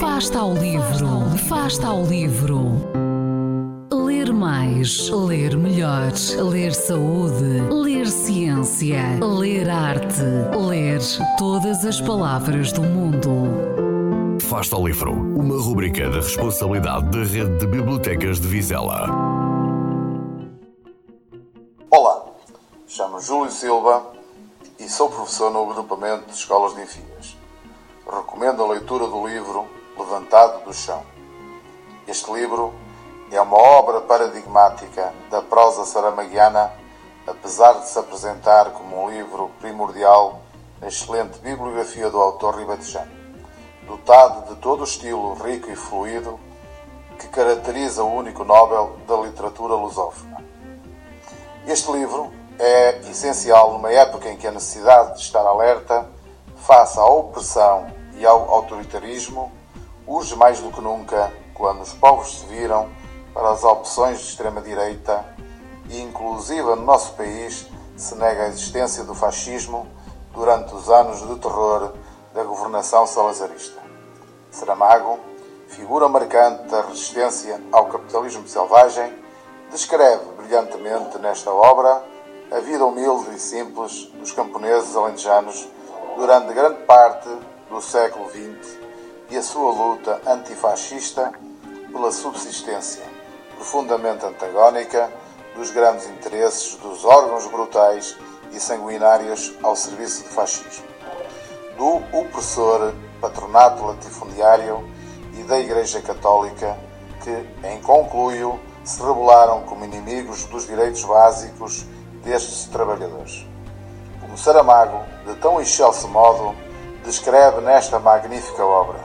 Fasta ao livro. Fasta ao livro. Ler mais, ler melhor, ler saúde, ler ciência, ler arte, ler todas as palavras do mundo. Fasta ao livro. Uma rubrica da responsabilidade da Rede de Bibliotecas de Vizela. Olá, chamo Júlio Silva e sou professor no agrupamento de escolas de Enfias. Recomendo a leitura do livro Levantado do Chão. Este livro é uma obra paradigmática da prosa saramaguiana, apesar de se apresentar como um livro primordial na excelente bibliografia do autor ribatejano, dotado de todo o estilo rico e fluido que caracteriza o único Nobel da literatura lusófona. Este livro é essencial numa época em que a necessidade de estar alerta face à opressão e ao autoritarismo urge mais do que nunca quando os povos se viram para as opções de extrema-direita e, inclusive no nosso país, se nega a existência do fascismo durante os anos de terror da governação salazarista. Saramago, figura marcante da resistência ao capitalismo selvagem, descreve brilhantemente nesta obra a vida humilde e simples dos camponeses alentejanos durante grande parte do século XX e a sua luta antifascista pela subsistência, profundamente antagónica dos grandes interesses dos órgãos brutais e sanguinários ao serviço do fascismo, do opressor patronato latifundiário e da Igreja Católica que, em concluio, se rebelaram como inimigos dos direitos básicos destes trabalhadores. Como Saramago, de tão excelso modo, descreve nesta magnífica obra.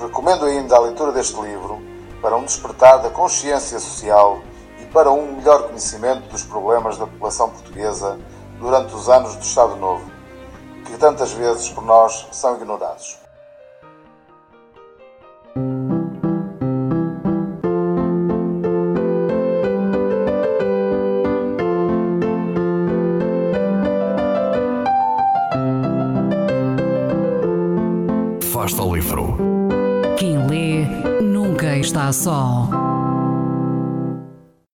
Recomendo ainda a leitura deste livro para um despertar da consciência social e para um melhor conhecimento dos problemas da população portuguesa durante os anos do Estado Novo, que tantas vezes por nós são ignorados. Fasta ao livro. Lê nunca está só.